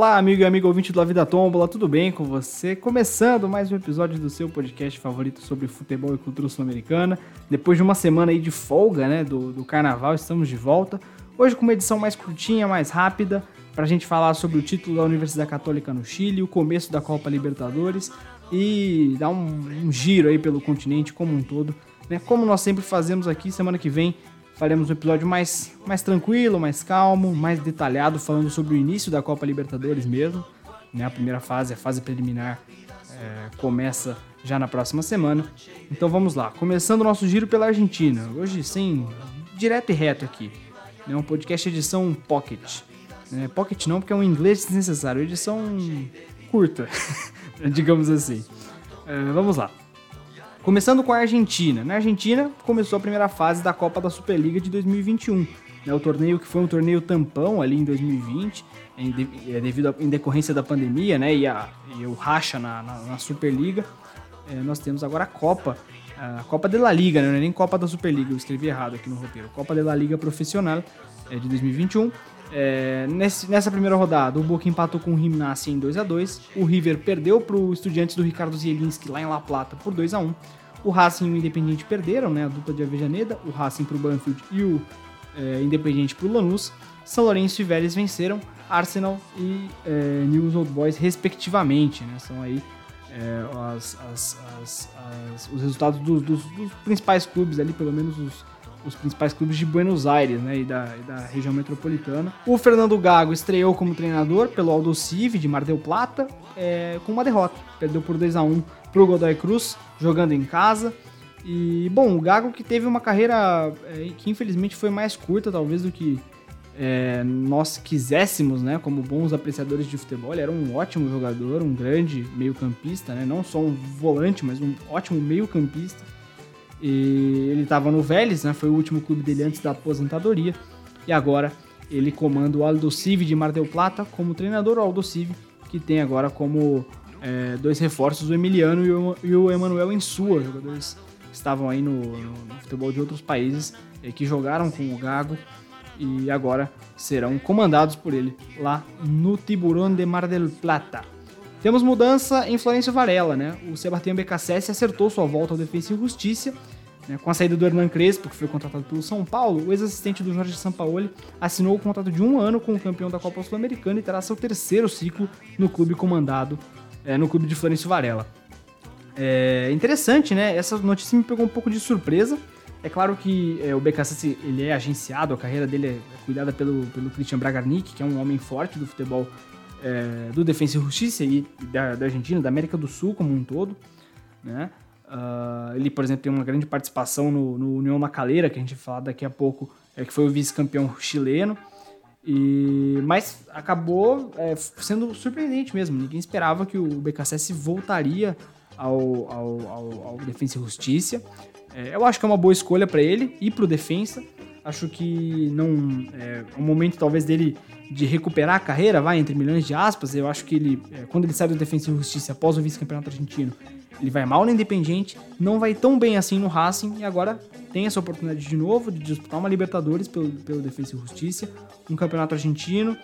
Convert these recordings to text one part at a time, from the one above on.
Olá, amigo e amigo ouvinte do La Vida Tombola, tudo bem com você? Começando mais um episódio do seu podcast favorito sobre futebol e cultura sul-americana. Depois de uma semana aí de folga, né, do, do carnaval, estamos de volta. Hoje com uma edição mais curtinha, mais rápida, para a gente falar sobre o título da Universidade Católica no Chile, o começo da Copa Libertadores e dar um, um giro aí pelo continente como um todo. Né? Como nós sempre fazemos aqui, semana que vem faremos um episódio mais, mais tranquilo, mais calmo, mais detalhado, falando sobre o início da Copa Libertadores mesmo. Né? A primeira fase, a fase preliminar, é, começa já na próxima semana. Então vamos lá, começando o nosso giro pela Argentina. Hoje, sem direto e reto aqui. Né? Um podcast edição Pocket. É, pocket não, porque é um inglês desnecessário. Edição curta, digamos assim. É, vamos lá. Começando com a Argentina. Na Argentina, começou a primeira fase da Copa da Superliga de 2021. Né, o torneio que foi um torneio tampão ali em 2020, em, é, devido a, em decorrência da pandemia, né, e, a, e o racha na, na, na Superliga. É, nós temos agora a Copa, a Copa de La Liga, né, não é nem Copa da Superliga, eu escrevi errado aqui no roteiro. Copa de La Liga Profissional é, de 2021. É, nesse, nessa primeira rodada, o Boca empatou com o Gimnasia em 2 a 2 O River perdeu para o Estudiantes do Ricardo Zielinski lá em La Plata por 2 a 1 O Racing e o Independiente perderam, né, a dupla de Avejaneda. O Racing para o Banfield e o é, Independiente para o Lanús. São Lourenço e Vélez venceram Arsenal e é, News Old Boys, respectivamente. Né, são aí é, as, as, as, os resultados dos, dos, dos principais clubes ali, pelo menos os os principais clubes de Buenos Aires né, e, da, e da região metropolitana. O Fernando Gago estreou como treinador pelo Aldo Civi de Mar del Plata é, com uma derrota. Perdeu por 2 a 1 para o Godoy Cruz, jogando em casa. E, bom, o Gago que teve uma carreira é, que infelizmente foi mais curta, talvez, do que é, nós quiséssemos, né, como bons apreciadores de futebol. Ele era um ótimo jogador, um grande meio-campista, né, não só um volante, mas um ótimo meio-campista. E ele estava no Vélez, né? Foi o último clube dele antes da aposentadoria. E agora ele comanda o Aldo Civi de Mar del Plata como treinador. O Aldo Civi, que tem agora como é, dois reforços o Emiliano e o, e o Emanuel Ensua, jogadores que estavam aí no, no, no futebol de outros países, e que jogaram com o Gago e agora serão comandados por ele lá no Tiburón de Mar del Plata. Temos mudança em Florencio Varela, né? O Sebastião BKSS acertou sua volta ao Defensa e Justiça. Né? Com a saída do Hernan Crespo, que foi contratado pelo São Paulo, o ex-assistente do Jorge Sampaoli assinou o contrato de um ano com o campeão da Copa Sul-Americana e terá seu terceiro ciclo no clube comandado, é, no clube de Florencio Varela. É interessante, né? Essa notícia me pegou um pouco de surpresa. É claro que é, o BKSS ele é agenciado, a carreira dele é cuidada pelo, pelo Christian Bragarnik, que é um homem forte do futebol é, do Defensa e Justiça e da, da, Argentina, da América do Sul como um todo. Né? Uh, ele, por exemplo, tem uma grande participação no, no União Macaleira, que a gente vai falar daqui a pouco, é, que foi o vice-campeão chileno. E, mas acabou é, sendo surpreendente mesmo. Ninguém esperava que o BKSS voltaria ao, ao, ao, ao Defensa e Justiça. É, eu acho que é uma boa escolha para ele e para o Defensa. Acho que não é um momento talvez dele de recuperar a carreira, vai entre milhões de aspas. Eu acho que ele, é, quando ele sai do Defensa e Justiça após o vice-campeonato argentino, ele vai mal no Independiente, não vai tão bem assim no Racing e agora tem essa oportunidade de novo de disputar uma Libertadores pelo, pelo Defensa e Justiça, um campeonato argentino,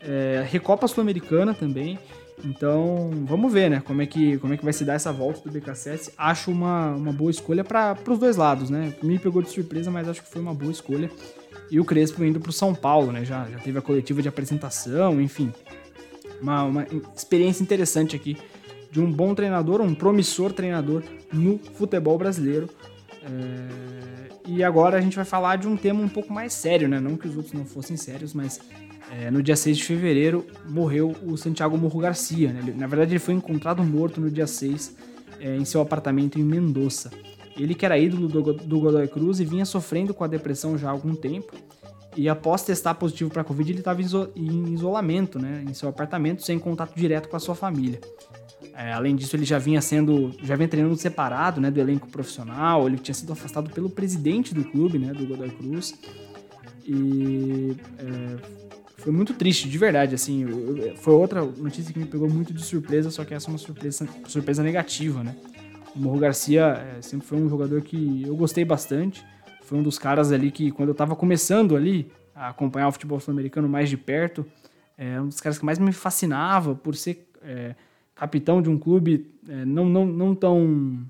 é, Recopa Sul-Americana também. Então, vamos ver, né? Como é que, como é que vai se dar essa volta do BKSS. Acho uma, uma boa escolha para os dois lados, né? Me pegou de surpresa, mas acho que foi uma boa escolha. E o Crespo indo para o São Paulo, né? Já, já teve a coletiva de apresentação, enfim. Uma, uma experiência interessante aqui de um bom treinador, um promissor treinador no futebol brasileiro. É... E agora a gente vai falar de um tema um pouco mais sério, né? Não que os outros não fossem sérios, mas é, no dia 6 de fevereiro morreu o Santiago Morro Garcia. Né? Ele, na verdade, ele foi encontrado morto no dia 6 é, em seu apartamento em Mendoza. Ele que era ídolo do, do Godoy Cruz e vinha sofrendo com a depressão já há algum tempo. E após testar positivo para a Covid, ele estava em isolamento, né, em seu apartamento, sem contato direto com a sua família. É, além disso, ele já vinha sendo, já vinha treinando separado, né, do elenco profissional. Ele tinha sido afastado pelo presidente do clube, né, do Godoy Cruz. E é, foi muito triste, de verdade, assim. Foi outra notícia que me pegou muito de surpresa, só que essa é uma surpresa, surpresa negativa, né? O Morro Garcia é, sempre foi um jogador que eu gostei bastante. Foi um dos caras ali que, quando eu tava começando ali a acompanhar o futebol sul-americano mais de perto, É um dos caras que mais me fascinava por ser é, capitão de um clube é, não, não, não tão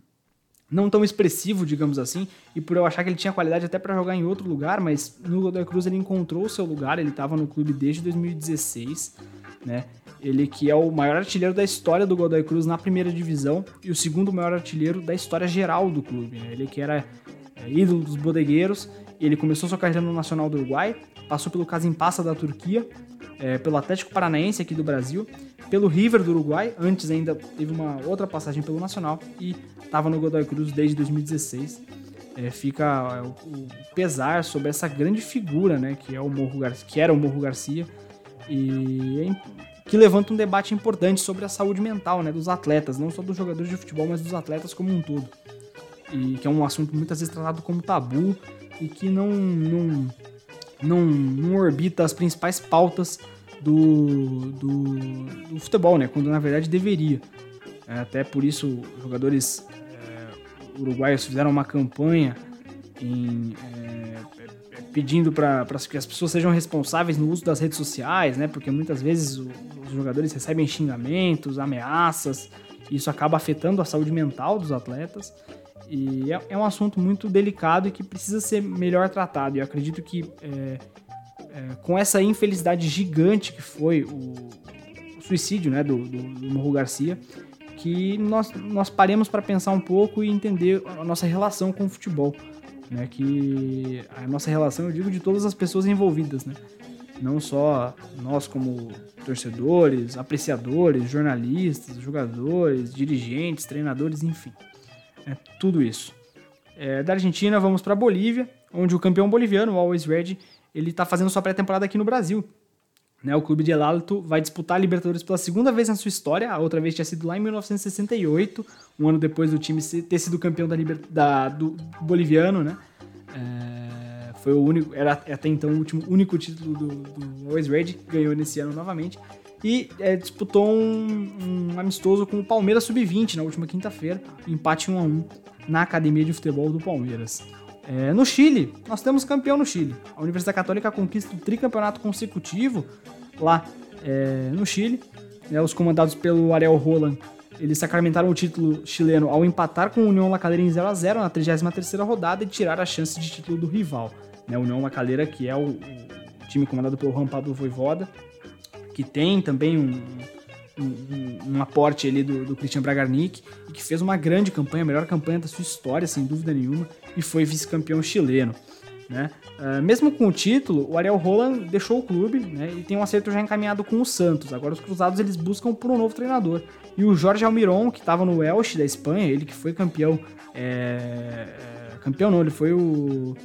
não tão expressivo, digamos assim, e por eu achar que ele tinha qualidade até para jogar em outro lugar, mas no Godoy Cruz ele encontrou o seu lugar, ele estava no clube desde 2016, né? Ele que é o maior artilheiro da história do Godoy Cruz na primeira divisão e o segundo maior artilheiro da história geral do clube. Né? Ele que era é, ídolo dos bodegueiros, ele começou sua carreira no Nacional do Uruguai, passou pelo Casimpassa da Turquia, é, pelo Atlético Paranaense aqui do Brasil, pelo River do Uruguai, antes ainda teve uma outra passagem pelo Nacional e estava no Godoy Cruz desde 2016. É, fica é, o, o, pesar sobre essa grande figura, né, que é o Morro que era o Morro Garcia e que levanta um debate importante sobre a saúde mental, né, dos atletas, não só dos jogadores de futebol, mas dos atletas como um todo. E que é um assunto muitas vezes tratado como tabu e que não não, não, não orbita as principais pautas do, do, do futebol, né? Quando na verdade deveria. É, até por isso, jogadores é, uruguaios fizeram uma campanha em, é, pedindo para que as pessoas sejam responsáveis no uso das redes sociais, né? Porque muitas vezes os jogadores recebem xingamentos, ameaças, isso acaba afetando a saúde mental dos atletas. E é, é um assunto muito delicado e que precisa ser melhor tratado. E eu acredito que é, é, com essa infelicidade gigante que foi o, o suicídio né, do, do, do, Morro Garcia, que nós, nós paremos para pensar um pouco e entender a nossa relação com o futebol. Né, que a nossa relação, eu digo, de todas as pessoas envolvidas, né? Não só nós como torcedores, apreciadores, jornalistas, jogadores, dirigentes, treinadores, enfim. É tudo isso. É, da Argentina, vamos para Bolívia, onde o campeão boliviano, o Always Red, ele está fazendo sua pré-temporada aqui no Brasil. Né, o clube de El Alto vai disputar a Libertadores pela segunda vez na sua história. A outra vez tinha sido lá em 1968, um ano depois do time ter sido campeão da, da do boliviano, né? É, foi o único, era até então o último, único título do, do Always Red, ganhou nesse ano novamente. E é, disputou um, um, amistoso com o Palmeiras Sub-20 na última quinta-feira, empate 1 a 1 na Academia de Futebol do Palmeiras. É, no Chile, nós temos campeão no Chile. A Universidade Católica conquista o tricampeonato consecutivo lá é, no Chile. É, os comandados pelo Ariel Roland, eles sacramentaram o título chileno ao empatar com o União La Calera em 0 a 0 na 33ª rodada e tirar a chance de título do rival. Né, União La Calera, que é o, o time comandado pelo Juan Pablo Voivoda, que tem também um, um, um, aporte ali do, do Christian Bragarnik e que fez uma grande campanha, a melhor campanha da sua história, sem dúvida nenhuma, e foi vice-campeão chileno. Né? Uh, mesmo com o título, o Ariel Roland deixou o clube né, e tem um acerto já encaminhado com o Santos. Agora os cruzados eles buscam por um novo treinador. E o Jorge Almiron, que estava no Elche da Espanha, ele que foi campeão. É, campeão não, ele foi o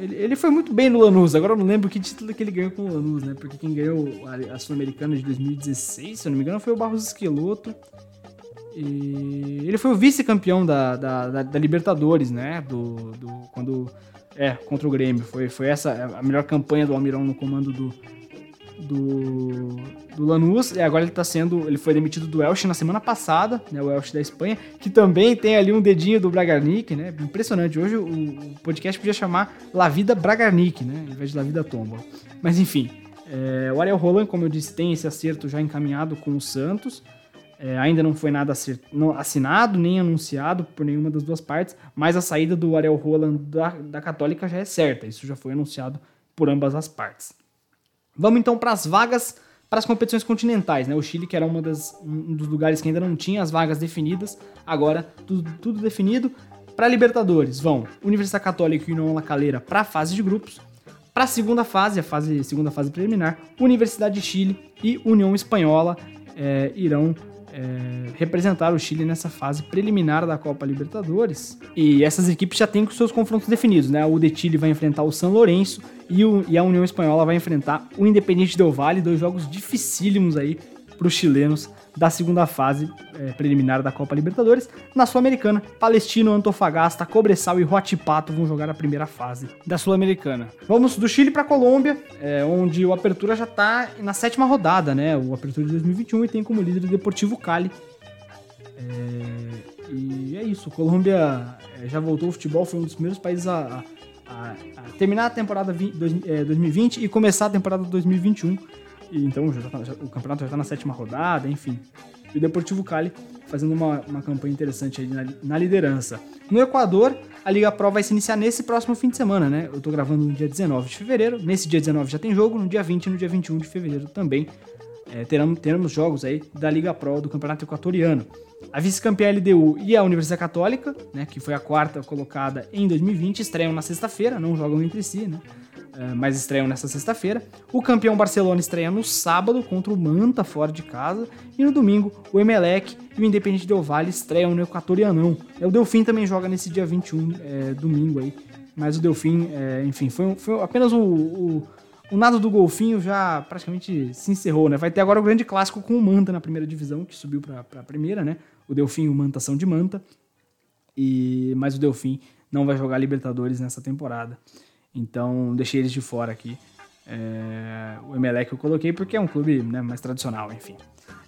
ele, ele foi muito bem no Lanús, agora eu não lembro que título que ele ganhou com o Lanús, né? Porque quem ganhou a, a Sul-Americana de 2016, se eu não me engano, foi o Barros Esqueloto. E ele foi o vice-campeão da, da, da, da, Libertadores, né? Do, do, quando. É, contra o Grêmio. Foi, foi essa a melhor campanha do Almirão no comando do, do, do Lanús, e agora ele tá sendo. Ele foi demitido do Elche na semana passada, né? O Elche da Espanha, que também tem ali um dedinho do Bragarnik, né? Impressionante. Hoje o, o podcast podia chamar La Vida Bragarnik, né? Em vez de La Vida Tomba. Mas enfim, é, o Ariel Roland, como eu disse, tem esse acerto já encaminhado com o Santos. É, ainda não foi nada assinado nem anunciado por nenhuma das duas partes, mas a saída do Ariel Roland da, da Católica já é certa. Isso já foi anunciado por ambas as partes. Vamos então para as vagas para as competições continentais, né? O Chile, que era uma das, um dos lugares que ainda não tinha as vagas definidas, agora tudo, tudo definido. Para Libertadores vão Universidade Católica e União La Calera para a fase de grupos. Para a segunda fase, a fase, segunda fase preliminar, Universidade de Chile e União Espanhola é, irão é, representar o Chile nessa fase preliminar da Copa Libertadores. E essas equipes já têm os seus confrontos definidos, né? O de Chile vai enfrentar o São Lourenço e, o, e a União Espanhola vai enfrentar o Independiente Del Valle, dois jogos dificílimos aí para os chilenos da segunda fase é, preliminar da Copa Libertadores. Na Sul-Americana, Palestino, Antofagasta, Cobressal e Huachipato vão jogar a primeira fase da Sul-Americana. Vamos do Chile para Colômbia, é, onde o Apertura já está na sétima rodada, né? O Apertura de 2021 e tem como líder o Deportivo Cali. É, e é isso, Colômbia é, já voltou ao futebol, foi um dos primeiros países a, a, a terminar a temporada 20, 2020 é, e começar a temporada 2021 E, então já tá, já, o campeonato já está na sétima rodada, enfim. E o Deportivo Cali fazendo uma, uma campanha interessante aí na, na, liderança. No Equador, a Liga Pro vai se iniciar nesse próximo fim de semana, né? Eu tô gravando no dia 19 de fevereiro. Nesse dia 19 já tem jogo, no dia 20 e no dia 21 de fevereiro também. É, teremos, teremos jogos aí da Liga Pro do Campeonato Equatoriano. A vice-campeã LDU e a Universidade Católica, né, que foi a quarta colocada em 2020, estreiam na sexta-feira, não jogam entre si, né? É, mas estreiam nessa sexta-feira. O campeão Barcelona estreia no sábado contra o Manta fora de casa. E no domingo, o Emelec e o Independente Del Valle estreiam no Equatorianão. É, o Delfim também joga nesse dia 21, é, domingo aí. Mas o Delfim, é, enfim, foi, foi apenas o, o, o, nado do Golfinho já praticamente se encerrou, né? Vai ter agora o grande clássico com o Manta na primeira divisão, que subiu para a primeira, né? O Delfim e o Manta são de Manta. E, mas o Delfim não vai jogar Libertadores nessa temporada. Então, deixei eles de fora aqui. É, o Emelec eu coloquei porque é um clube né, mais tradicional, enfim.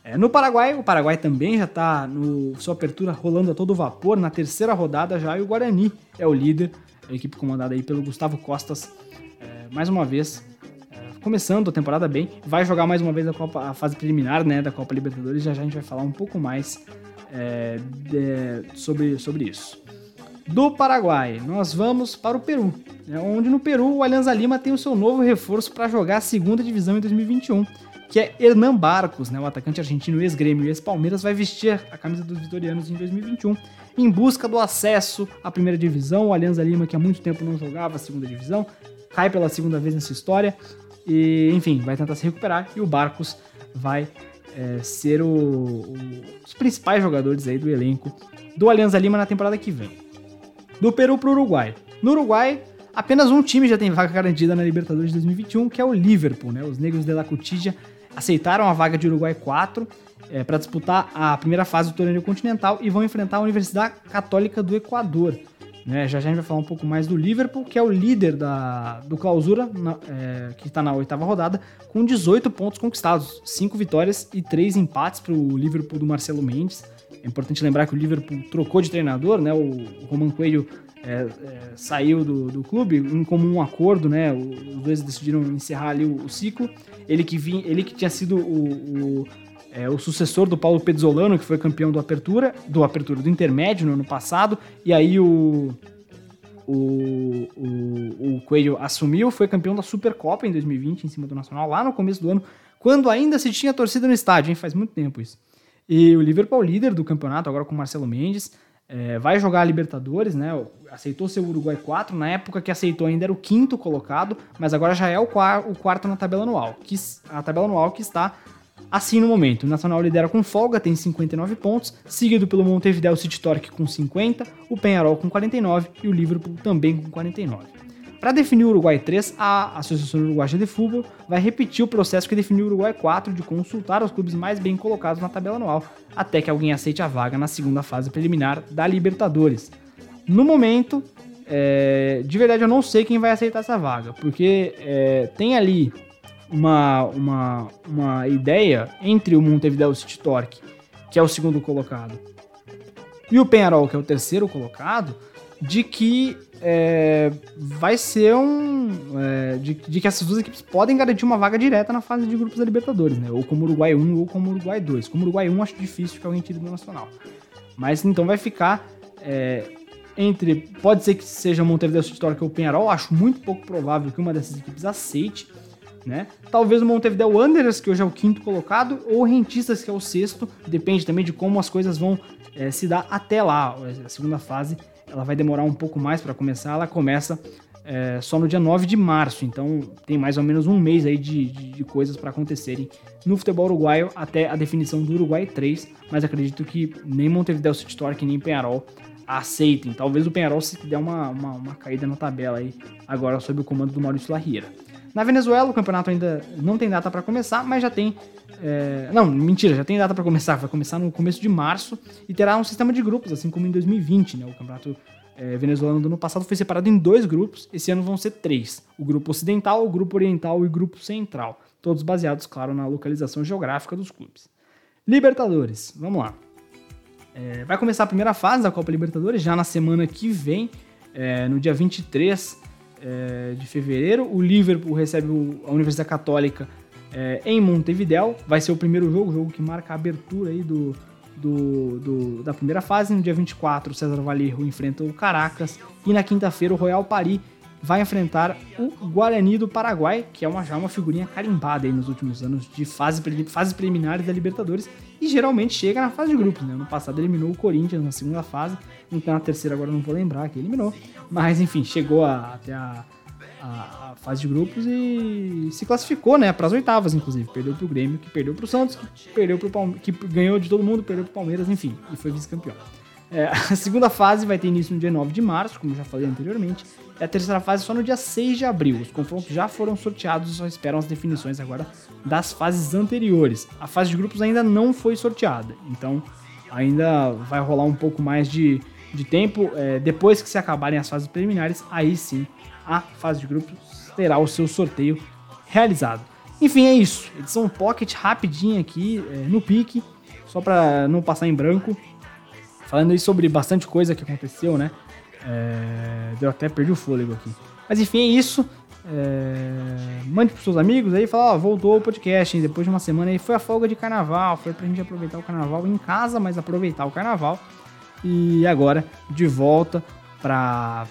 É, no Paraguai, o Paraguai também já está no sua apertura rolando a todo vapor. Na terceira rodada já e o Guarani é o líder, a equipe comandada aí pelo Gustavo Costas. É, mais uma vez, começando a temporada bem, vai jogar mais uma vez a, Copa, a fase preliminar né, da Copa Libertadores. Já já a gente vai falar um pouco mais é, de, sobre, sobre isso do Paraguai, nós vamos para o Peru, né, onde no Peru o Alianza Lima tem o seu novo reforço para jogar a segunda divisão em 2021, que é Hernan Barcos, né, o atacante argentino ex-grêmio e ex-Palmeiras, vai vestir a camisa dos vitorianos em 2021 em busca do acesso à primeira divisão. O Alianza Lima, que há muito tempo não jogava a segunda divisão, cai pela segunda vez nessa história e, enfim, vai tentar se recuperar e o Barcos vai é, ser o, o, os principais jogadores aí do elenco do Alianza Lima na temporada que vem do Peru para o Uruguai. No Uruguai, apenas um time já tem vaga garantida na Libertadores de 2021, que é o Liverpool. Né? Os negros de La Cutija aceitaram a vaga de Uruguai 4 é, para disputar a primeira fase do torneio continental e vão enfrentar a Universidade Católica do Equador. Né? Já, já a gente vai falar um pouco mais do Liverpool, que é o líder da, do clausura, na, é, que está na oitava rodada, com 18 pontos conquistados, 5 vitórias e 3 empates para o Liverpool do Marcelo Mendes. É importante lembrar que o Liverpool trocou de treinador, né? O Roman Coelho é, é, saiu do, do clube em comum acordo, né? Os dois decidiram encerrar ali o, o ciclo. Ele que, vinha, ele que tinha sido o, o, é, o, sucessor do Paulo Pezzolano, que foi campeão do Apertura, do Apertura, do Intermédio no ano passado, e aí o, o, o, o Coelho assumiu, foi campeão da Supercopa em 2020, em cima do Nacional, lá no começo do ano, quando ainda se tinha torcida no estádio, hein? Faz muito tempo isso. E o Liverpool, líder do campeonato, agora com o Marcelo Mendes, é, vai jogar a Libertadores, né? Aceitou ser o Uruguai 4. Na época que aceitou ainda era o quinto colocado, mas agora já é o, o quarto na tabela anual. Que, a tabela anual que está assim no momento. O Nacional lidera com folga, tem 59 pontos, seguido pelo Montevideo City Torque com 50, o Penharol com 49 e o Liverpool também com 49. Para definir o Uruguai 3, a Associação Uruguaia de Futebol vai repetir o processo que definiu o Uruguai 4 de consultar os clubes mais bem colocados na tabela anual, até que alguém aceite a vaga na segunda fase preliminar da Libertadores. No momento, é, de verdade eu não sei quem vai aceitar essa vaga, porque é, tem ali uma, uma, uma ideia entre o Montevideo City Torque, que é o segundo colocado, e o Penharol, que é o terceiro colocado, de que é, vai ser um. É, de, de, que essas duas equipes podem garantir uma vaga direta na fase de grupos da Libertadores, né? Ou como Uruguai 1 ou como Uruguai 2. Como Uruguai 1, acho difícil que alguém tire do Nacional. Mas então vai ficar é, entre. Pode ser que seja Montevideo City Torque ou Penharol, acho muito pouco provável que uma dessas equipes aceite. Né? Talvez o Montevideo Wanderers, que hoje é o quinto colocado, ou o Rentistas, que é o sexto, depende também de como as coisas vão é, se dar até lá, a segunda fase ela vai demorar um pouco mais para começar. Ela começa é, só no dia 9 de março, então tem mais ou menos um mês aí de, de, de coisas para acontecerem no futebol uruguaio até a definição do Uruguai 3, mas acredito que nem Montevideo City Torque nem Penharol aceitem. Talvez o Penharol se der uma, uma, uma, caída na tabela aí agora sob o comando do Maurício Larriera. Na Venezuela, o campeonato ainda não tem data para começar, mas já tem. É... Não, mentira, já tem data para começar. Vai começar no começo de março e terá um sistema de grupos, assim como em 2020, né? O campeonato é, venezuelano do ano passado foi separado em dois grupos. Esse ano vão ser três: o grupo ocidental, o grupo oriental e o grupo central. Todos baseados, claro, na localização geográfica dos clubes. Libertadores, vamos lá. É, vai começar a primeira fase da Copa Libertadores já na semana que vem, é, no dia 23 é, de fevereiro. O Liverpool recebe o, a Universidade Católica é, em Montevideo. Vai ser o primeiro jogo, jogo que marca a abertura aí do, do, do, da primeira fase. No dia 24, o César Valerro enfrenta o Caracas. E na quinta-feira, o Royal Paris vai enfrentar o Guarani do Paraguai, que é uma, já uma figurinha carimbada aí nos últimos anos de fase, fases preliminares da Libertadores e geralmente chega na fase de grupos. Né? No passado eliminou o Corinthians na segunda fase, então na terceira agora não vou lembrar que eliminou, mas enfim, chegou a, até a, a, a, fase de grupos e se classificou né, para as oitavas, inclusive. Perdeu para o Grêmio, que perdeu para o Santos, que, perdeu pro Palme que ganhou de todo mundo, perdeu para o Palmeiras, enfim, e foi vice-campeão. É, a segunda fase vai ter início no dia 9 de março, como já falei anteriormente, e a terceira fase só no dia 6 de abril. Os confrontos já foram sorteados e só esperam as definições agora das fases anteriores. A fase de grupos ainda não foi sorteada, então ainda vai rolar um pouco mais de, de tempo. É, depois que se acabarem as fases preliminares, aí sim a fase de grupos terá o seu sorteio realizado. Enfim, é isso. Edição Pocket rapidinha aqui é, no pique, só para não passar em branco. Falando aí sobre bastante coisa que aconteceu, né? É, deu até perdi o fôlego aqui. Mas enfim, é isso. É, mande pros seus amigos aí, fala, ó, voltou o podcast, hein, depois de uma semana aí, foi a folga de carnaval, foi pra gente aproveitar o carnaval em casa, mas aproveitar o carnaval. E agora, de volta pra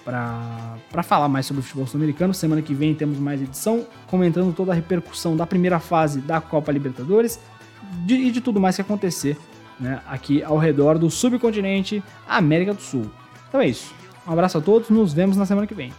falar mais sobre o futebol sul-americano. Semana que vem temos mais edição, comentando toda a repercussão da primeira fase da Copa Libertadores de, e de tudo mais que acontecer né, aqui ao redor do subcontinente América do Sul. Então é isso. Um abraço a todos, nos vemos na semana que vem.